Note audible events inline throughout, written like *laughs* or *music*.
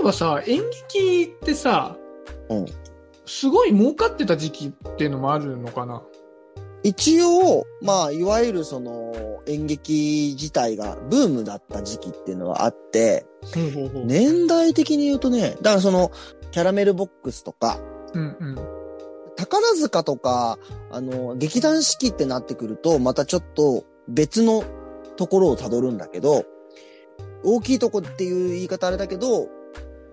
えばさ、演劇ってさ、うん。すごい儲かってた時期っていうのもあるのかな？一応、まあ、いわゆるその、演劇自体がブームだった時期っていうのはあって。年代的に言うとね、だからその、キャラメルボックスとか、うんうん。宝塚とか、あの、劇団四季ってなってくると、またちょっと別のところを辿るんだけど、大きいとこっていう言い方あれだけど、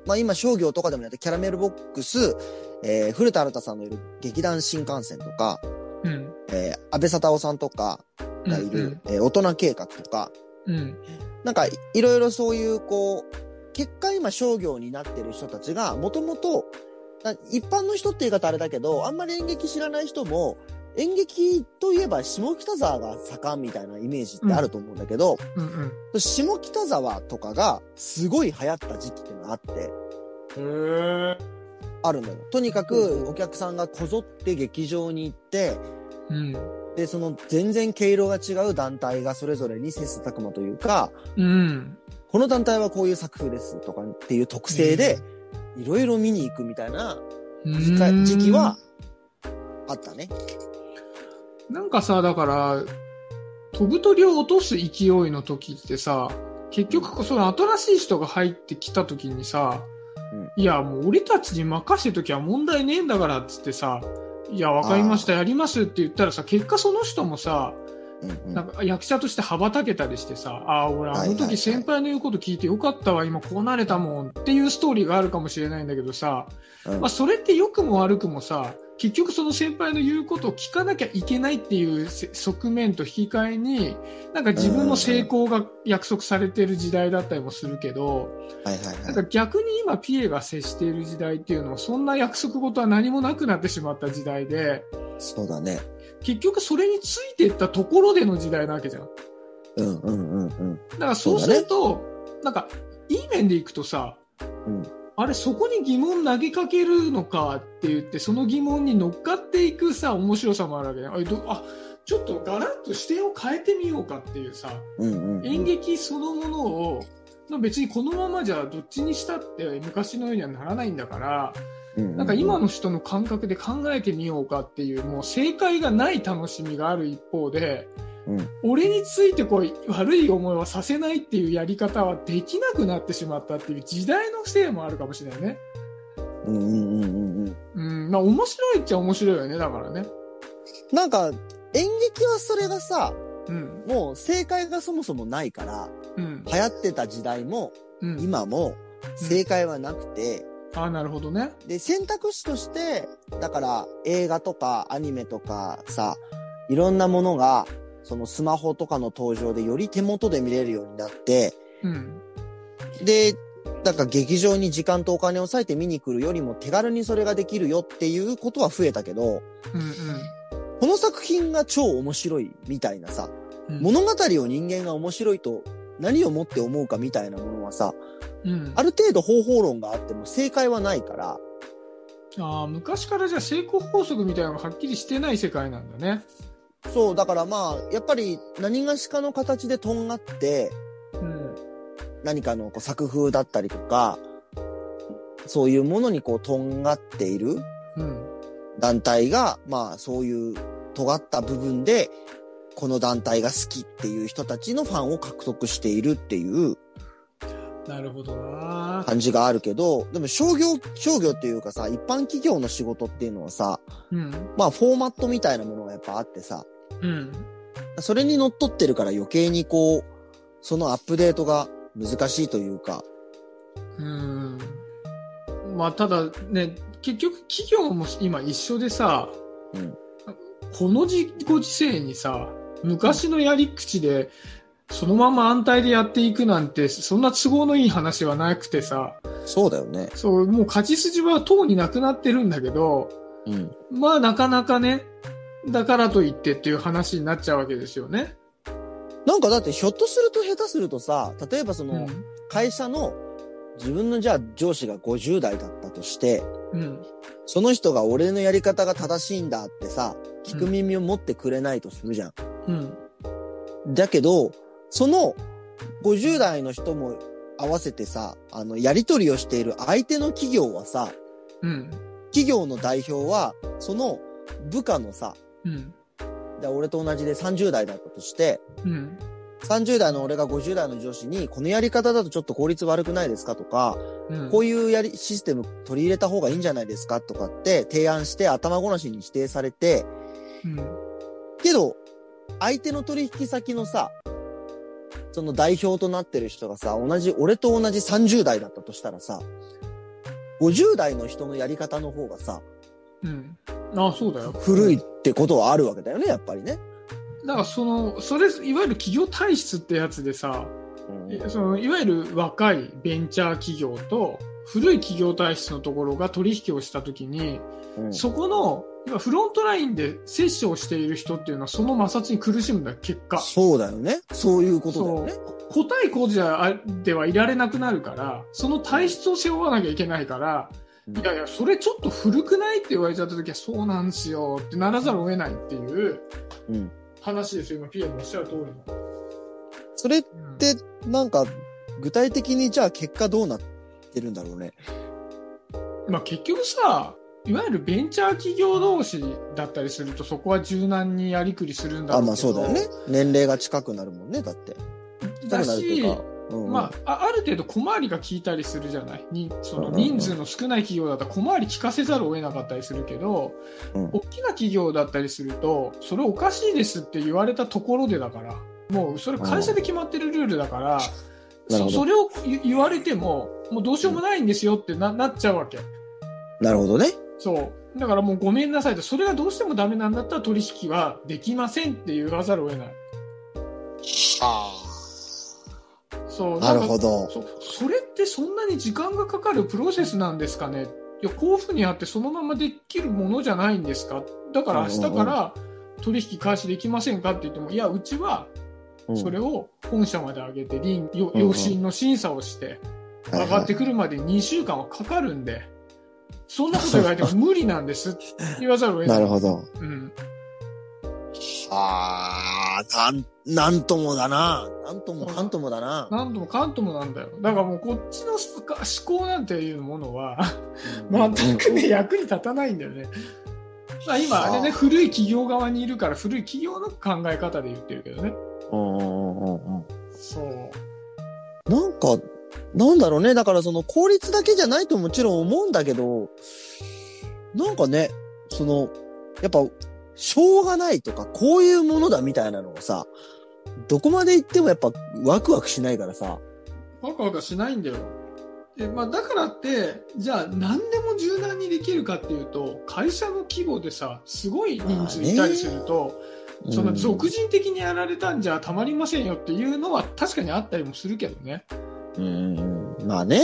まあ今商業とかでもやってキャラメルボックス、えー、古田新太さんのいる劇団新幹線とか、うん。えー、安倍佐夫さんとかがいる、えー大人計画とか、うん。うん。なんかいいろいろそういうこう、結果今商業になってる人たちが、もともと、な一般の人って言い方あれだけど、あんまり演劇知らない人も、演劇といえば下北沢が盛んみたいなイメージってあると思うんだけど、うんうん。下北沢とかがすごい流行った時期っていうのがあって。あるのよ。とにかくお客さんがこぞって劇場に行って、うん。で、その全然毛色が違う団体がそれぞれに切磋琢磨というか、うん。この団体はこういう作風ですとかっていう特性で、いろいろ見に行くみたいな時期は、あったね。なんかさ、だから、飛ぶ鳥を落とす勢いの時ってさ、結局、その新しい人が入ってきた時にさ、うん。いや、もう俺たちに任せときゃ問題ねえんだからっつってさ、いや、わかりました、やりますって言ったらさ、結果その人もさ、うんうん。なんか役者として羽ばたけたりしてさ、ああ、俺あの時先輩の言うこと聞いてよかったわ、今こうなれたもんっていうストーリーがあるかもしれないんだけどさ、うん。まあそれって良くも悪くもさ、結局その先輩の言うことを聞かなきゃいけないっていうせ側面と引き換えに、なんか自分の成功が約束されてる時代だったりもするけど、はいはいはい。なんか逆に今ピエが接している時代っていうのはそんな約束事は何もなくなってしまった時代で、そうだね。結局それについていったところでの時代なわけじゃん。うんうんうんうん。だからそうすると、なんか、いい面でいくとさ、うんあれ、そこに疑問投げかけるのかって言って、その疑問に乗っかっていくさ、面白さもあるわけね。あれどあ、ちょっとガラッと視点を変えてみようかっていうさ、うんうんうん。演劇そのものを、まあ別にこのままじゃどっちにしたって昔のようにはならないんだから、うんうんなんか今の人の感覚で考えてみようかっていう、もう正解がない楽しみがある一方で、うん俺についてこう悪い思いはさせないっていうやり方はできなくなってしまったっていう時代のせいもあるかもしれないね。うんうんうんうんうん。うん、まあ面白いっちゃ面白いよね、だからね。なんか、演劇はそれがさ、うん、もう正解がそもそもないから、うん、流行ってた時代も、うん。今も正解はなくて、ああ、なるほどね。で、選択肢として、だから映画とかアニメとかさ、いろんなものが、そのスマホとかの登場でより手元で見れるようになって、うん、で、だから劇場に時間とお金を割いて見に来るよりも手軽にそれができるよっていうことは増えたけど、うん、この作品が超面白いみたいなさ、うん。物語を人間が面白いと何をもって思うかみたいなものはさ、うん、ある程度方法論があっても正解はないから、ああ、昔からじゃあ成功法則みたいなのがはっきりしてない世界なんだね。そう、だからまあ、やっぱり何がしかの形でとんがって、うん、何かのこう作風だったりとか、そういうものにこうとんがっているうん、団体が、まあそういう尖った部分で、この団体が好きっていう人たちのファンを獲得しているっていうなるほどな。感じがあるけど、でも商業、商業っていうかさ、一般企業の仕事っていうのはさ、うん、まあフォーマットみたいなものがやっぱあってさ、うん。それに乗っ取ってるから余計にこう、そのアップデートが難しいというか、うんまあ、ただね、結局企業も今一緒でさ、うんこのじご時世にさ、昔のやり口で、そのまま安泰でやっていくなんて、そんな都合のいい話はなくてさ、そうだよね。そう、もう勝ち筋はとうになくなってるんだけど、うん。まあなかなかね、だからといってっていう話になっちゃうわけですよね。なんかだってひょっとすると下手するとさ、例えばそのうん。会社の自分のじゃあ上司が50代だったとして、うん。その人が俺のやり方が正しいんだってさ、聞く耳を持ってくれないとするじゃん。うん。だけど、その50代の人も合わせてさ、あの、やり取りをしている相手の企業はさ、うん。企業の代表は、その部下のさ、うん。で俺と同じで30代だったとして、うん。30代の俺が50代の上司に、このやり方だとちょっと効率悪くないですかとか、うん。こういうやり、システム取り入れた方がいいんじゃないですかとかって提案して頭ごなしに否定されて、うん。けど、相手の取引先のさ、その代表となってる人がさ、同じ、俺と同じ30代だったとしたらさ、50代の人のやり方の方がさ、うん。あ、そうだよ。古いってことはあるわけだよね、やっぱりね。だからその、それ、いわゆる企業体質ってやつでさ、いそのいわゆる若いベンチャー企業と古い企業体質のところが取引をしたときに、うんそこの今フロントラインで接種をしている人っていうのはその摩擦に苦しむんだよ結果そうだよね。そういうことだよね。個体個じゃではいられなくなるからその体質を背負わなきゃいけないから、うんいやいやそれちょっと古くないって言われちゃった時はそうなんですよってならざるを得ないっていううん。話ですよ今ピエロのおっしゃる通りの。それっうんて、なんか、具体的にじゃあ結果どうなってるんだろうね？まあ、結局さ、いわゆるベンチャー企業同士だったりすると、そこは柔軟にやりくりするんだろあ、うけどまあそうだよね。年齢が近くなるもんね、だって。近だくなるってしいうか。うん、まあ、あある程度小回りが効いたりするじゃない？にそのうんうんうん人数の少ない企業だったら小回り効かせざるを得なかったりするけど、うん大きな企業だったりするとそれおかしいですって言われたところでだからもうそれ会社で決まってるルールだから、なるほどそそれを言言われてももうどうしようもないんですよってななっちゃうわけ。なるほどね。そう。だからもうごめんなさいと、それがどうしてもダメなんだったら取引はできませんって言わざるを得ない。あそう。なるほど。ど。そそれってそんなに時間がかかるプロセスなんですかね？いや、こういうふうにやってそのままできるものじゃないんですか？だから明日から取引開始できませんかって言っても、いや、うちはうんそれを本社まで上げて、臨養親の審査をして、上がってくるまで2週間はかかるんで、そんなこと言われても無理なんですって言わざるを得な。ないるほど。うん。ああ、なん、なんともだな。なんともかんともだな。なんともかんともなんだよ。だからもうこっちの思考なんていうものは、うん全くね、役に立たないんだよね。まあ今、あれね、はあ古い企業側にいるから、古い企業の考え方で言ってるけどね。うんうんうんそう。なんか、なんだろうね。だからその効率だけじゃないともちろん思うんだけど、なんかね、その、やっぱ、しょうがないとか、こういうものだみたいなのをさ、どこまで行ってもやっぱワクワクしないからさ。ワクワクしないんだよ。でまあ、だからって、じゃあ何でも柔軟にできるかっていうと、会社の規模でさ、すごい人数いたりすると、その俗人的にやられたんじゃたまりませんよっていうのは確かにあったりもするけどね。うん。まあね、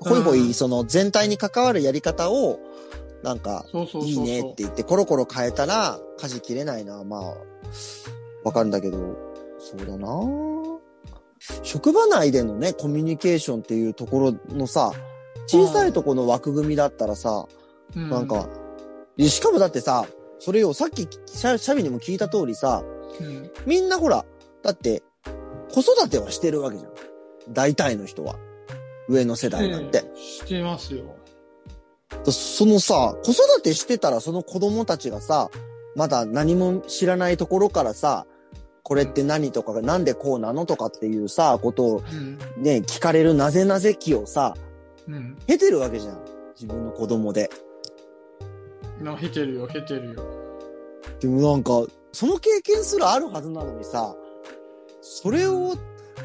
ほいほい、その全体に関わるやり方を、なんか。いいねって言って、コロコロ変えたら、舵切れないな。まあ、わかるんだけど、そうだな。職場内でのね、コミュニケーションっていうところのさ、小さいところの枠組みだったらさ、うなん、か、でしかもだってさ、それをさっき、シャシャビにも聞いた通りさ、うんみんなほら、だって、子育てはしてるわけじゃん。大体の人は。上の世代なんて。ええしてますよ。そのさ、子育てしてたらその子供たちがさ、まだ何も知らないところからさ、これって何とか、なんでこうなのとかっていうさ、ことをうん。ね、聞かれるなぜなぜ気をさ、うん。経てるわけじゃん。自分の子供で。な、経てるよ、経てるよ。でもなんか、その経験すらあるはずなのにさ、それを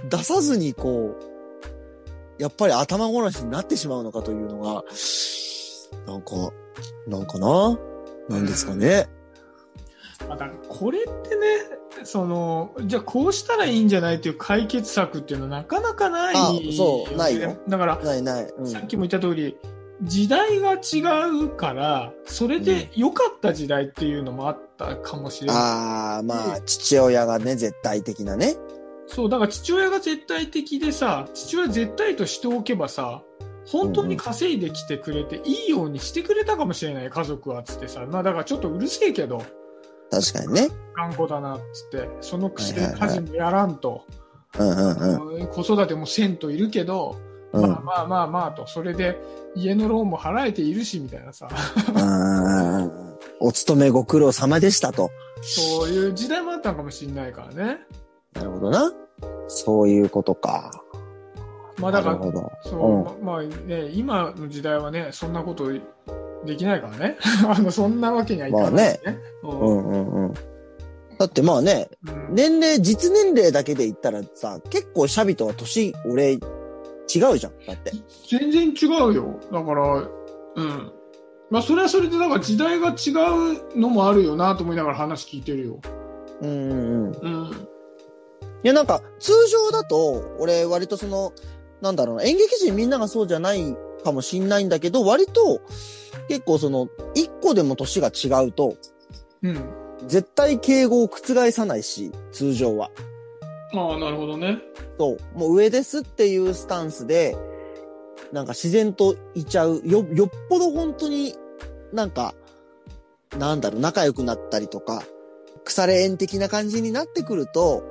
出さずにこう、やっぱり頭ごなしになってしまうのかというのが、なんか、なんかな？なんですかね？まあ、だからこれってね、その、じゃあこうしたらいいんじゃないっていう解決策っていうのはなかなかない、あそうないよ。だから、ないない。うん。さっきも言った通り、時代が違うから、それで良かった時代っていうのもあったかもしれない。ああ、まあ、父親がね、絶対的なね。そう、だから父親が絶対的でさ、父親絶対としておけばさ、本当に稼いできてくれて、いいようにしてくれたかもしれない、家族は、つってさ。まあだからちょっとうるせえけど、確かにね。頑固だな、つって。そのくせ家事もやらんと。子育てもせんといるけど、うん。まあまあまあまあと、それで家のローンも払えているし、みたいなさ、うんお勤めご苦労様でしたと。そういう時代もあったのかもしれないからね。なるほどな。そういうことか。まあだから。そう、ままあね、今の時代はね、そんなことできないからね。*laughs* あの、そんなわけにはいかない、ね。ううんんうんうん。だってまあね、うん年齢、実年齢だけで言ったらさ、結構シャビとは年、俺、違うじゃん。だって。全然違うよ。だから、うん。まあ、それはそれで、だから時代が違うのもあるよなと思いながら話聞いてるよ。うんうんうん。うん。いやなんか、通常だと、俺割とその、なんだろうな、演劇人みんながそうじゃないかもしんないんだけど、割と、結構その、一個でも年が違うと、うん。絶対敬語を覆さないし、通常は。ああ、なるほどね。そう。もう上ですっていうスタンスで、なんか自然といちゃう。よ、よっぽど本当になんか、なんだろう、仲良くなったりとか、腐れ縁的な感じになってくると、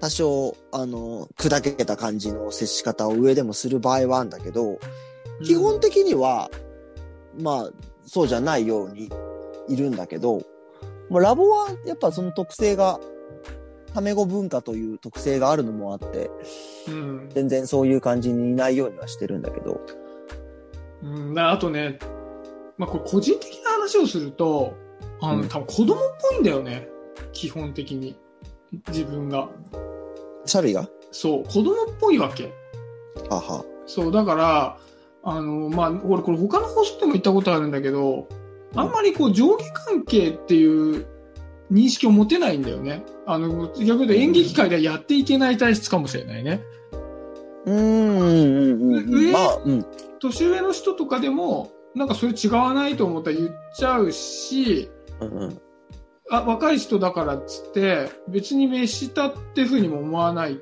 多少、あの、砕けた感じの接し方を上でもする場合はあるんだけど、基本的には、まあ、そうじゃないようにいるんだけど、まあ、ラボはやっぱその特性が、タメ語文化という特性があるのもあって、うん。全然そういう感じにいないようにはしてるんだけど。うん。だあとね、まあ、これ個人的な話をすると、あの、うん多分子供っぽいんだよね。基本的に。自分が。シャビが？そう、子供っぽいわけ。はは。そう、だから、あの、まあ、俺これ他の放送でも言ったことあるんだけど、あんまりこう上下関係っていう認識を持てないんだよね。あの、逆に言うと演劇界ではやっていけない体質かもしれないね。うーん、うん、うんう上ん。まあ、うん。年上の人とかでも、なんかそれ違わないと思ったら言っちゃうし、うんうん。あ、若い人だからっつって、別に召したってふうにも思わない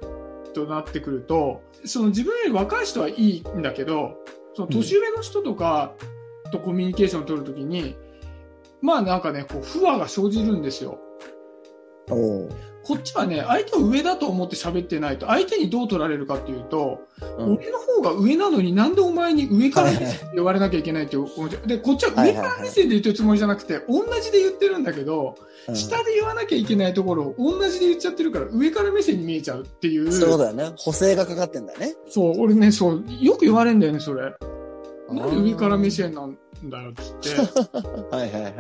となってくると、その自分より若い人はいいんだけど、その年上の人とかとコミュニケーションを取るときに、まあなんかね、こう、不和が生じるんですよ。こっちはね、相手を上だと思って喋ってないと、相手にどう取られるかっていうと、うん俺の方が上なのになんでお前に上から目線で言われなきゃいけないって思っちゃう。で、こっちは上から目線で言ってるつもりじゃなくて、同じで言ってるんだけど、うん下で言わなきゃいけないところを同じで言っちゃってるから上から目線に見えちゃうっていう。そうだよね。補正がかかってんだよね。そう、俺ね、そう、よく言われんだよね、それ。ーなんで上から目線なんだよ、つって。*laughs* はいはいはい。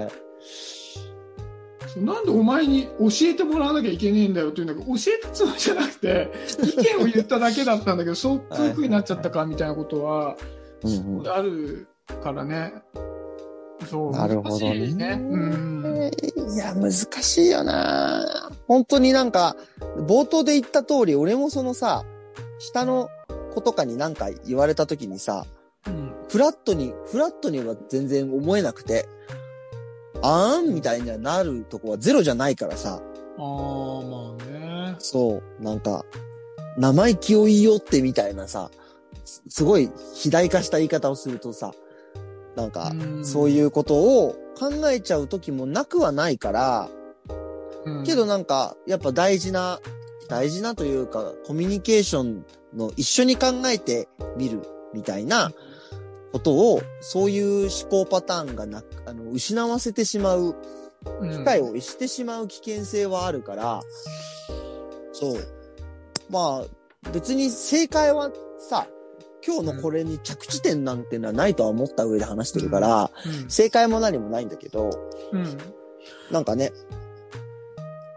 なんでお前に教えてもらわなきゃいけねえんだよって言うんだけど、教えたつもりじゃなくて、意見を言っただけだったんだけど、そう、そういう風になっちゃったか、みたいなことは、あるからね。そう。なるほどね。うん。いや、難しいよな本当になんか、冒頭で言った通り、俺もそのさ、下の子とかになんか言われた時にさ、うん。フラットに、フラットには全然思えなくて、あーんみたいにはなるとこはゼロじゃないからさ、ああ、まあね。そう、なんか、生意気を言いよってみたいなさ、すすごい肥大化した言い方をするとさ、なんか、そうういうことを考えちゃう時もなくはないから、ん、けどなんか、やっぱ大事な、大事なというか、コミュニケーションの一緒に考えてみるみたいなことを、そういう思考パターンがな、あの、失わせてしまう、うん、機会を逸してしまう危険性はあるから、そう。まあ、別に正解はさ、今日のこれに着地点なんてのはないとは思った上で話してるから、うん。正解も何もないんだけど、うん。なんかね、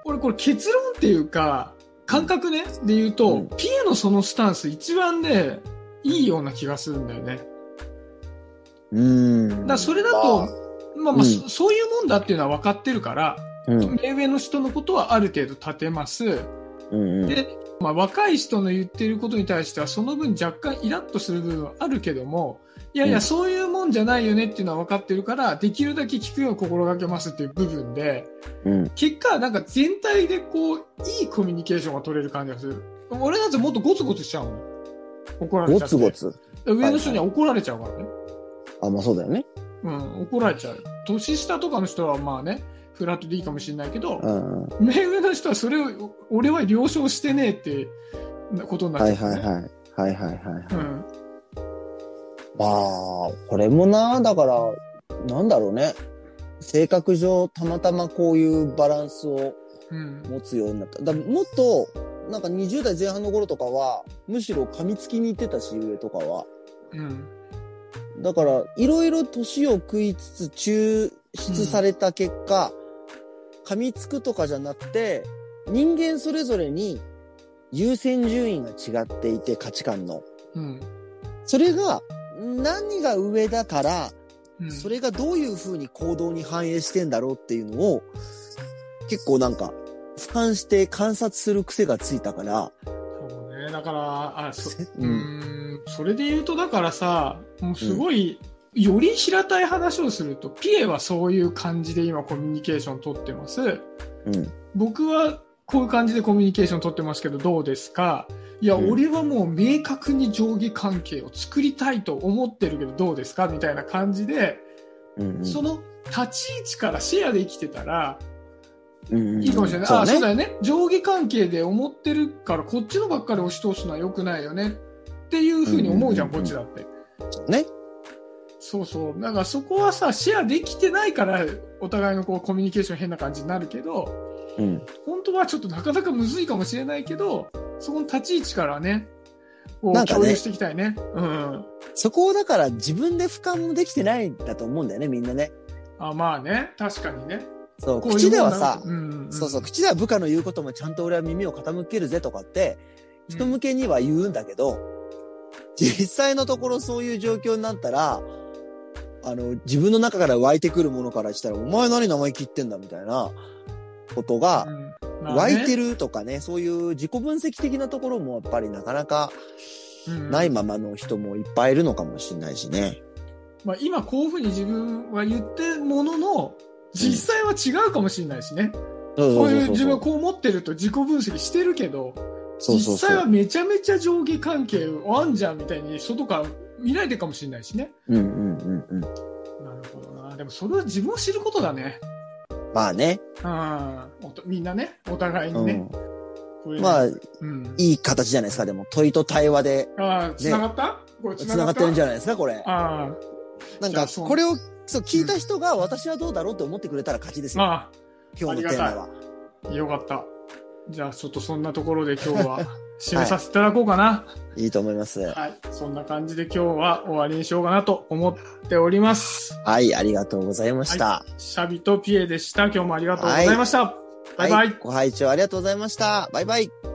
俺これ結論っていうか、感覚ね、で言うと、うんピエのそのスタンス一番ね、いいような気がするんだよね。うーん。だそれだと、まあまあ、うんそそういうもんだっていうのは分かってるから、うん、目上の人のことはある程度立てます。うん、うん。で、まあ、若い人の言ってることに対してはその分若干イラッとする部分はあるけども、いやいや、うんそういうもんじゃないよねっていうのは分かってるから、できるだけ聞くように心がけますっていう部分で、うん。結果、なんか全体でこう、いいコミュニケーションが取れる感じがする。俺なんてもっとゴツゴツしちゃうの。怒られゴちゃって。ツゴツ。上の人には怒られちゃうからね。あ、まあそうだよね。うん、怒られちゃう。年下とかの人はまあね、フラットでいいかもしれないけど、うん。うん目上の人はそれを、俺は了承してねえって、なことになっはいちゃう、ね。はいはい。はいはいはい。うん。まあ、これもな、だから、なんだろうね。性格上、たまたまこういうバランスをうん。持つようになった。だもっと、なんか20代前半の頃とかは、むしろ噛みつきに行ってたし、上とかは。うん。だから、いろいろ年を食いつつ抽出された結果、噛みつくとかじゃなくて、人間それぞれに優先順位が違っていて、価値観の。うん。それが、何が上だから、うん。それがどういう風に行動に反映してんだろうっていうのを、結構なんか、俯瞰して観察する癖がついたから、ね。だから、あ、そ、せうーん、それで言うと、だからさ、もうすごい、より平たい話をすると、ピエはそういう感じで今コミュニケーション取ってます。うん。僕はこういう感じでコミュニケーション取ってますけど、どうですか？いや、うん俺はもう明確に上下関係を作りたいと思ってるけど、どうですか？みたいな感じで、うんうん。その立ち位置からシェアできてたら、うんうんいいかもしれない。あそうだよね。上下関係で思ってるから、こっちのばっかり押し通すのは良くないよね。っていうふうに思うじゃん、こっちだって。ね。そうそう。だからそこはさ、シェアできてないから、お互いのこうコミュニケーション変な感じになるけど、うん。本当はちょっとなかなかむずいかもしれないけど、そこの立ち位置からね、こうなんかね共有していきたいね。うん。そこをだから自分で俯瞰もできてないんだと思うんだよね、みんなね。あまあね、確かにね。そう、口ではさそうそう、口では部下の言うこともちゃんと俺は耳を傾けるぜとかって、人向けには言うんだけど、実際のところそういう状況になったら、あの、自分の中から湧いてくるものからしたら、お前何生意気言ってんだみたいなことがう、ん。まあね。湧いてるとかね、そういう自己分析的なところもやっぱりなかなかうん。ないままの人もいっぱいいるのかもしれないしね。まあ、今こういうふうに自分は言ってるものの、実際は違うかもしれないしね。こういう自分はこう思ってると自己分析してるけど、実際はめちゃめちゃ上下関係あんじゃんみたいに外から見ないでかもしれないしね。うんうんうんうん。なるほどな。でもそれは自分を知ることだね。まあね。うん。みんなね、お互いにね。うん。まあ、うん。いい形じゃないですか。でも、問いと対話でああ、繋がった、これ繋がってるんじゃゃないですか、これ。あなんか、これを、そう、聞いた人が私はどうだろうって思ってくれたら勝ちですあ、よ。ま今日のテーマは。あ、よかった。じゃあちょっとそんなところで今日は *laughs* 締めさせていただこうかな。いいと思います。はい。そんな感じで今日は終わりにしようかなと思っております。はい、ありがとうございました。シャビとピエでした。今日もありがとうございました。バイバイ。はい、ご拝聴ありがとうございました。バイバイ。